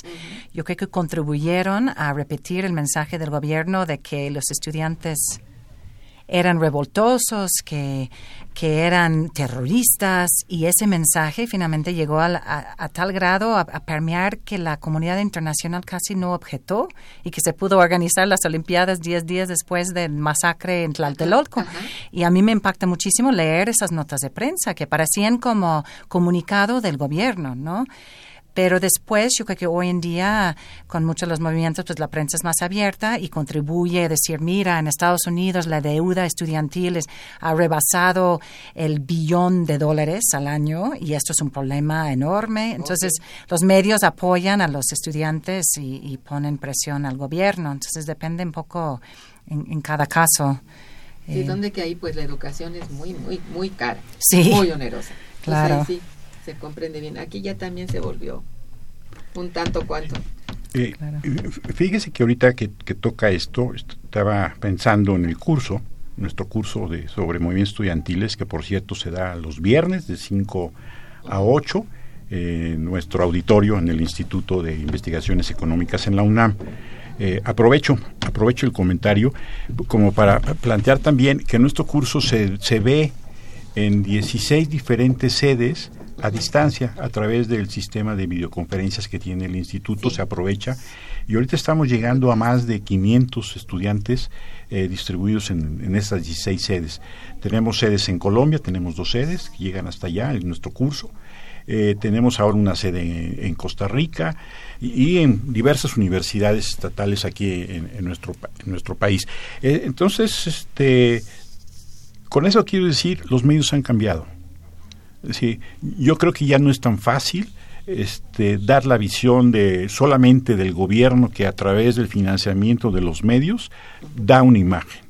yo creo que contribuyeron a repetir el mensaje del gobierno de que los estudiantes eran revoltosos, que, que eran terroristas y ese mensaje finalmente llegó a, tal grado a, permear que la comunidad internacional casi no objetó y que se pudo organizar las Olimpiadas diez días después del masacre en Tlatelolco. Y a mí me impacta muchísimo leer esas notas de prensa que parecían como comunicado del gobierno, ¿no? Pero después, yo creo que hoy en día, con muchos de los movimientos, pues la prensa es más abierta y contribuye a decir, mira, en Estados Unidos la deuda estudiantil ha rebasado el billón de dólares al año y esto es un problema enorme. Entonces, los medios apoyan a los estudiantes y, ponen presión al gobierno. Entonces, depende un poco en, cada caso. Sí, eh, donde que ahí pues la educación es muy, muy, muy cara, sí, muy onerosa. Claro se comprende bien. Aquí ya también se volvió un tanto cuanto. Eh, fíjese que ahorita que, toca esto, estaba pensando en el curso, nuestro curso de sobre movimientos estudiantiles, que por cierto se da los viernes de 5 a 8 en nuestro auditorio en el Instituto de Investigaciones Económicas en la UNAM. Eh, aprovecho, aprovecho el comentario como para plantear también que nuestro curso se, se ve en 16 diferentes sedes a distancia a través del sistema de videoconferencias que tiene el instituto, se aprovecha. Y ahorita estamos llegando a más de 500 estudiantes eh, distribuidos en, en, estas 16 sedes. Tenemos sedes en Colombia, tenemos dos sedes que llegan hasta allá en nuestro curso. Eh, tenemos ahora una sede en, Costa Rica y, en diversas universidades estatales aquí en, nuestro, en nuestro país. Eh, entonces, este, con eso quiero decir, los medios han cambiado Sí, yo creo que ya no es tan fácil este, dar la visión de solamente del gobierno que a través del financiamiento de los medios da una imagen,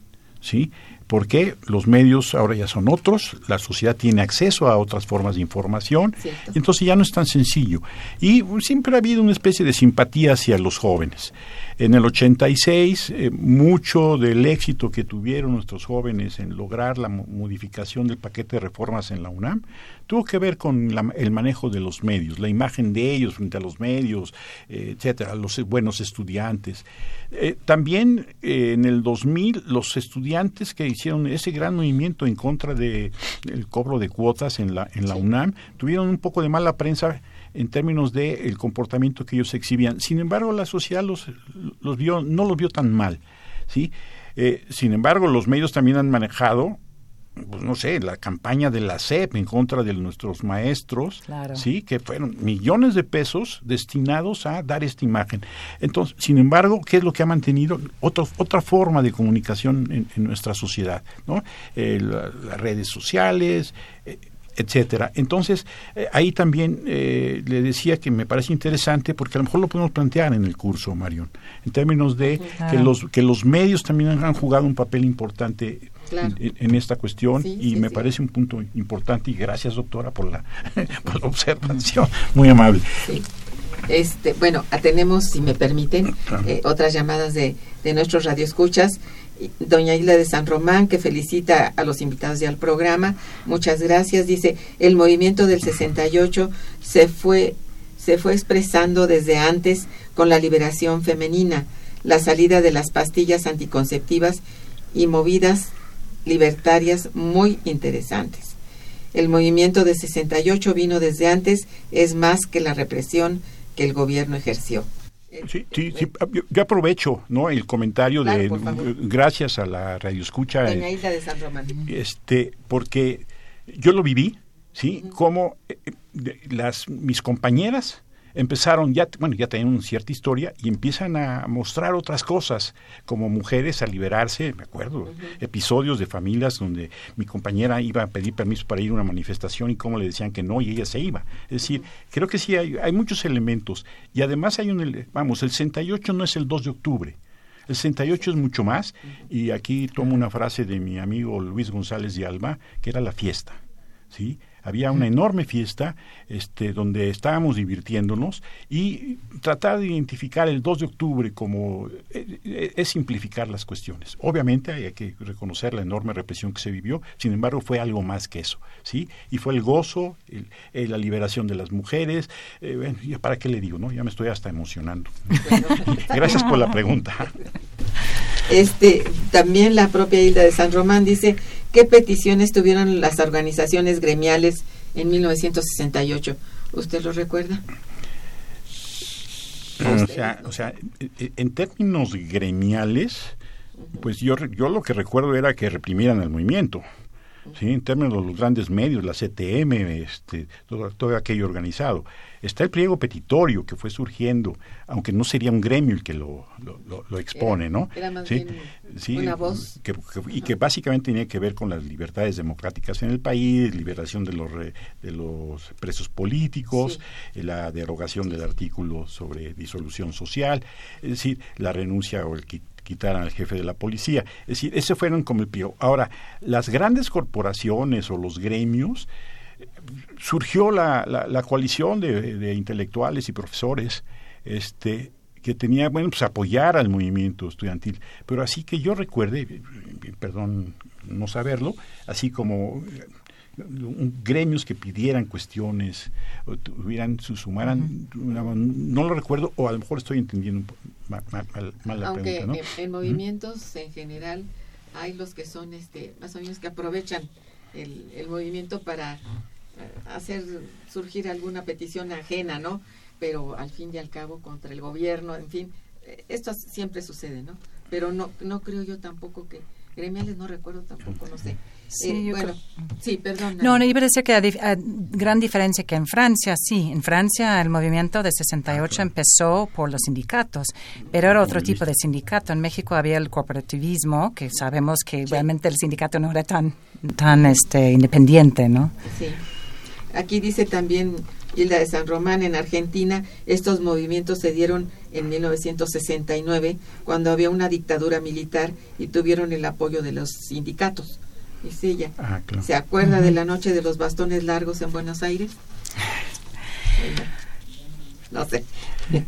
¿sí? porque los medios ahora ya son otros, la sociedad tiene acceso a otras formas de información, y entonces ya no es tan sencillo. Y siempre ha habido una especie de simpatía hacia los jóvenes. En el 86, eh, mucho del éxito que tuvieron nuestros jóvenes en lograr la modificación del paquete de reformas en la UNAM tuvo que ver con el manejo de los medios, la imagen de ellos frente a los medios, eh, etcétera, los buenos estudiantes. Eh, también en el 2000, los estudiantes que hicieron ese gran movimiento en contra del cobro de cuotas en la, en la UNAM tuvieron un poco de mala prensa en términos de el comportamiento que ellos exhibían. Sin embargo, la sociedad los, los vio, no los vio tan mal, ¿sí? Eh, sin embargo, los medios también han manejado pues no sé, la campaña de la SEP en contra de nuestros maestros, sí, que fueron millones de pesos destinados a dar esta imagen. Entonces, sin embargo, ¿qué es lo que ha mantenido? Otro, otra forma de comunicación en, nuestra sociedad, ¿no? Eh, las redes sociales, eh, etcétera. Entonces, eh, ahí también eh, le decía que me parece interesante porque a lo mejor lo podemos plantear en el curso, Marión, en términos de que, los, que los medios también han jugado un papel importante en, esta cuestión y me parece un punto importante y gracias doctora por la, por la observación, muy amable. Este, bueno, tenemos, si me permiten, eh, otras llamadas de, de nuestros radioescuchas. Doña Isla de San Román, que felicita a los invitados ya al programa. Muchas gracias. Dice, el movimiento del 68 se fue, se fue expresando desde antes con la liberación femenina, la salida de las pastillas anticonceptivas y movidas libertarias muy interesantes. El movimiento de 68 vino desde antes, es más que la represión que el gobierno ejerció. Sí, sí, sí, yo aprovecho no el comentario de gracias a la radio escucha Doña Isla de San Román. este porque yo lo viví sí como eh, las mis compañeras empezaron ya, bueno, ya tenían una cierta historia y empiezan a mostrar otras cosas, como mujeres a liberarse, me acuerdo, episodios de familias donde mi compañera iba a pedir permiso para ir a una manifestación y cómo le decían que no y ella se iba. Es decir, creo que sí hay, hay muchos elementos y además hay un, vamos, el 68 no es el 2 de octubre. El 68 es mucho más y aquí tomo una frase de mi amigo Luis González de Alba, que era la fiesta. ¿sí? Había una enorme fiesta este, donde estábamos divirtiéndonos y tratar de identificar el 2 de octubre como eh, eh, es simplificar las cuestiones. Obviamente hay que reconocer la enorme represión que se vivió, sin embargo fue algo más que eso, ¿sí? Y fue el gozo, el, la liberación de las mujeres, eh, bueno, ¿para qué le digo, no? Ya me estoy hasta emocionando. Gracias por la pregunta. Este, también la propia Hilda de San Román dice, ¿qué peticiones tuvieron las organizaciones gremiales en 1968? ¿Usted lo recuerda? O sea, o sea, en términos gremiales, pues yo, yo lo que recuerdo era que reprimieran el movimiento. ¿Sí? en términos de los grandes medios, la CTM, este, todo, aquello organizado. Está el pliego petitorio que fue surgiendo, aunque no sería un gremio el que lo, lo, expone, ¿no? sí, una voz. y que básicamente tenía que ver con las libertades democráticas en el país, liberación de los, de los presos políticos, eh, la derogación del artículo sobre disolución social, es decir, la renuncia o el quitaran al jefe de la policía. Es decir, ese fueron como el pío. Ahora, las grandes corporaciones o los gremios, surgió la, la, coalición de, intelectuales y profesores este, que tenía, bueno, pues apoyar al movimiento estudiantil. Pero así que yo recuerde, perdón no saberlo, así como gremios que pidieran cuestiones o tuvieran sumaran no lo recuerdo o a lo mejor estoy entendiendo mal, la aunque en, movimientos en general hay los que son este más o menos que aprovechan el, el movimiento para eh, hacer surgir alguna petición ajena no pero al fin y al cabo contra el gobierno en fin eh, esto siempre sucede no pero no no creo yo tampoco que gremiales no recuerdo tampoco no sé Sí, eh, bueno, sí, perdón. No, no, iba a decir que a, gran diferencia que en Francia, sí, en Francia el movimiento de 68 empezó por los sindicatos, pero era otro tipo de sindicato. En México había el cooperativismo, que sabemos que realmente el sindicato no era tan, tan este, independiente, ¿no? Sí. Aquí dice también Hilda de San Román, en Argentina, estos movimientos se dieron en 1969, cuando había una dictadura militar y tuvieron el apoyo de los sindicatos es ella. Ah, ¿Se acuerda de la noche de los bastones largos en Buenos Aires? no sé.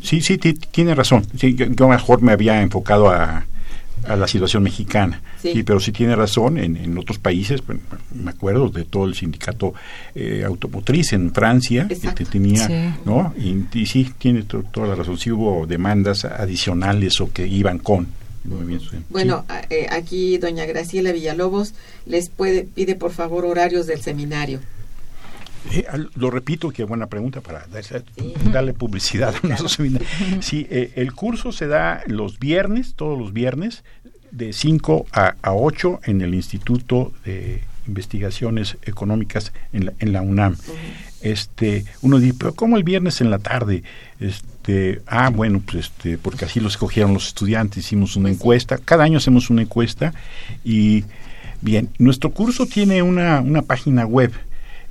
Sí, sí, tiene razón. Sí, yo, mejor me había enfocado a, a la situación mexicana. Sí. pero sí tiene razón, en, en otros países, me acuerdo de todo el sindicato eh, automotriz en Francia, que tenía, ¿no? Y, sí, tiene toda la razón, sí hubo demandas adicionales o que iban con. Bueno, eh, aquí doña Graciela Villalobos les puede, pide por favor horarios del seminario. Eh, lo repito, qué buena pregunta para darle publicidad a nuestro seminario. Sí, eh, el curso se da los viernes, todos los viernes, de 5 a, a 8 en el Instituto de Investigaciones Económicas en la, en la UNAM. Este, uno dice, pero ¿cómo el viernes en la tarde? Este, ah, bueno, pues este, porque así lo escogieron los estudiantes, hicimos una encuesta, cada año hacemos una encuesta. Y bien, nuestro curso tiene una, una página web,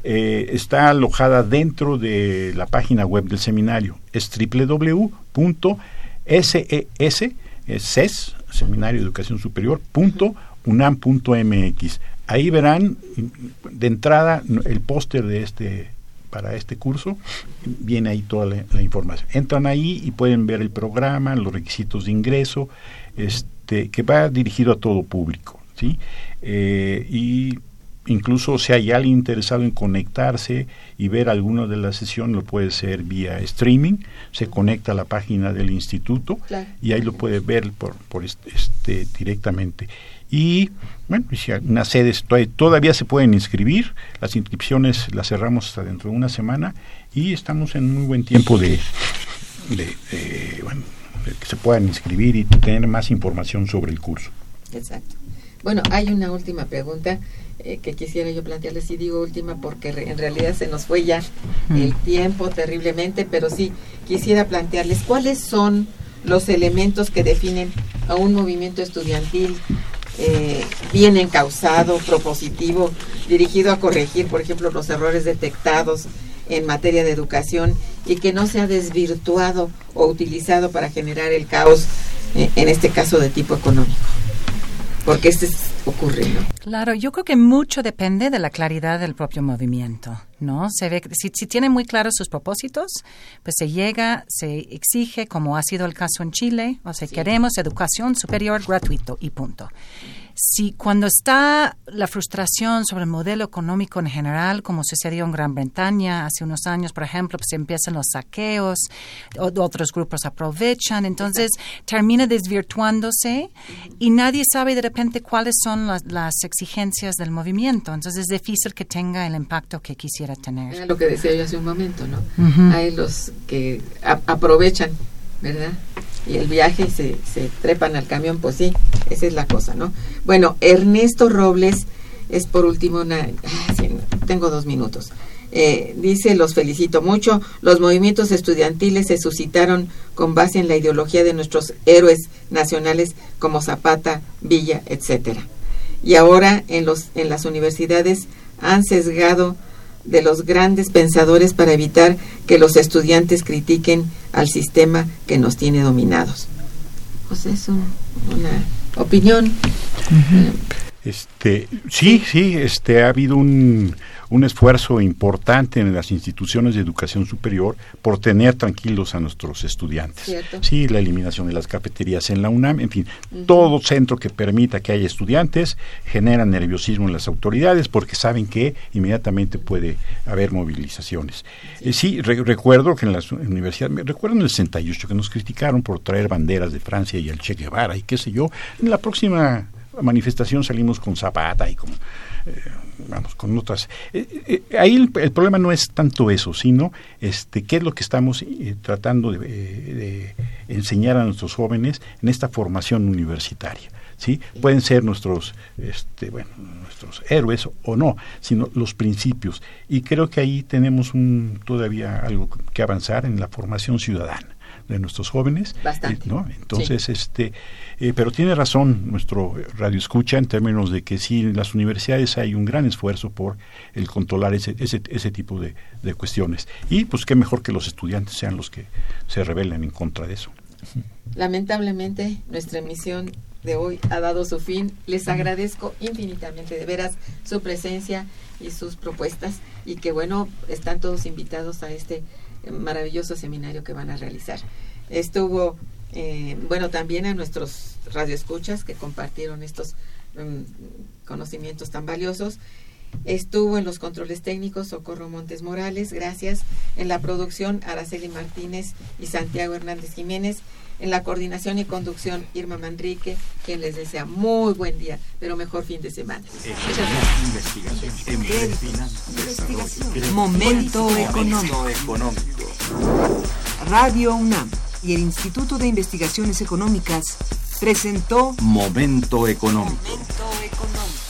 eh, está alojada dentro de la página web del seminario, es www.ses, SES, Seminario de Educación Superior, punto unam.mx. Ahí verán de entrada el póster de este para este curso, viene ahí toda la, información. Entran ahí y pueden ver el programa, los requisitos de ingreso, este, que va dirigido a todo público, ¿sí? Eh, y incluso si hay alguien interesado en conectarse y ver alguna de las sesiones, lo puede ser vía streaming, se conecta a la página del instituto y ahí lo puede ver por, por este, directamente. Y bueno, una sede todavía se pueden inscribir, las inscripciones las cerramos hasta dentro de una semana y estamos en muy buen tiempo de, bueno, que se puedan inscribir y tener más información sobre el curso. Exacto. Bueno, hay una última pregunta eh, que quisiera yo plantearles, y digo última porque en realidad se nos fue ya el tiempo terriblemente, pero sí quisiera plantearles cuáles son los elementos que definen a un movimiento estudiantil eh, bien encausado, propositivo, dirigido a corregir, por ejemplo, los errores detectados en materia de educación y que no sea desvirtuado o utilizado para generar el caos, eh, en este caso de tipo económico porque este ocurre, ¿no? Claro, yo creo que mucho depende de la claridad del propio movimiento, ¿no? Se ve, si, si tiene muy claros sus propósitos, pues se llega, se exige, como ha sido el caso en Chile, o sea, queremos educación superior gratuito y punto. Si cuando está la frustración sobre el modelo económico en general, como sucedió en Gran Bretaña hace unos años, por ejemplo, pues empiezan los saqueos, otros grupos aprovechan, entonces termina desvirtuándose y nadie sabe de repente cuáles son las, exigencias del movimiento. Entonces es difícil que tenga el impacto que quisiera tener. Era lo que decía yo hace un momento, ¿no? Hay los que aprovechan, ¿verdad? Y el viaje se, se trepan al camión, pues sí, esa es la cosa, ¿no? Bueno, Ernesto Robles es por último una... Tengo dos minutos. Eh, dice, los felicito mucho, los movimientos estudiantiles se suscitaron con base en la ideología de nuestros héroes nacionales como Zapata, Villa, etcétera. Y ahora en, los, en las universidades han sesgado de los grandes pensadores para evitar que los estudiantes critiquen al sistema que nos tiene dominados. Pues es una opinión. Este, sí, sí, este, ha habido un, un esfuerzo importante en las instituciones de educación superior por tener tranquilos a nuestros estudiantes. Sí, la eliminación de las cafeterías en la UNAM, en fin, todo centro que permita que haya estudiantes genera nerviosismo en las autoridades porque saben que inmediatamente puede haber movilizaciones. Sí, eh, recuerdo que en las universidades, recuerdo en el 68 que nos criticaron por traer banderas de Francia y el Che Guevara y qué sé yo, en la próxima manifestación salimos con Zapata y con, eh, vamos, con otras. Eh, eh, ahí el, problema no es tanto eso, sino este, qué es lo que estamos tratando de, enseñar a nuestros jóvenes en esta formación universitaria. ¿sí? Pueden ser nuestros, este, bueno, nuestros héroes o no, sino los principios. Y creo que ahí tenemos un, todavía algo que avanzar en la formación ciudadana de nuestros jóvenes. Bastante. ¿no? Entonces, este, eh, pero tiene razón nuestro radio escucha en términos de que sí, en las universidades hay un gran esfuerzo por el controlar ese, ese, ese tipo de, de cuestiones. Y pues qué mejor que los estudiantes sean los que se rebelen en contra de eso. Lamentablemente, nuestra emisión de hoy ha dado su fin. Les agradezco infinitamente, de veras, su presencia y sus propuestas y que bueno, están todos invitados a este maravilloso seminario que van a realizar. Estuvo, eh, bueno, también a nuestros radioescuchas que compartieron estos mm, conocimientos tan valiosos. Estuvo en los controles técnicos Socorro Montes Morales, gracias. En la producción Araceli Martínez y Santiago Hernández Jiménez. En la coordinación y conducción Irma Manrique, quien les desea muy buen día, pero mejor fin de semana. Momento económico. Radio UNAM y el Instituto de Investigaciones Económicas presentó Momento económico. Momento económico.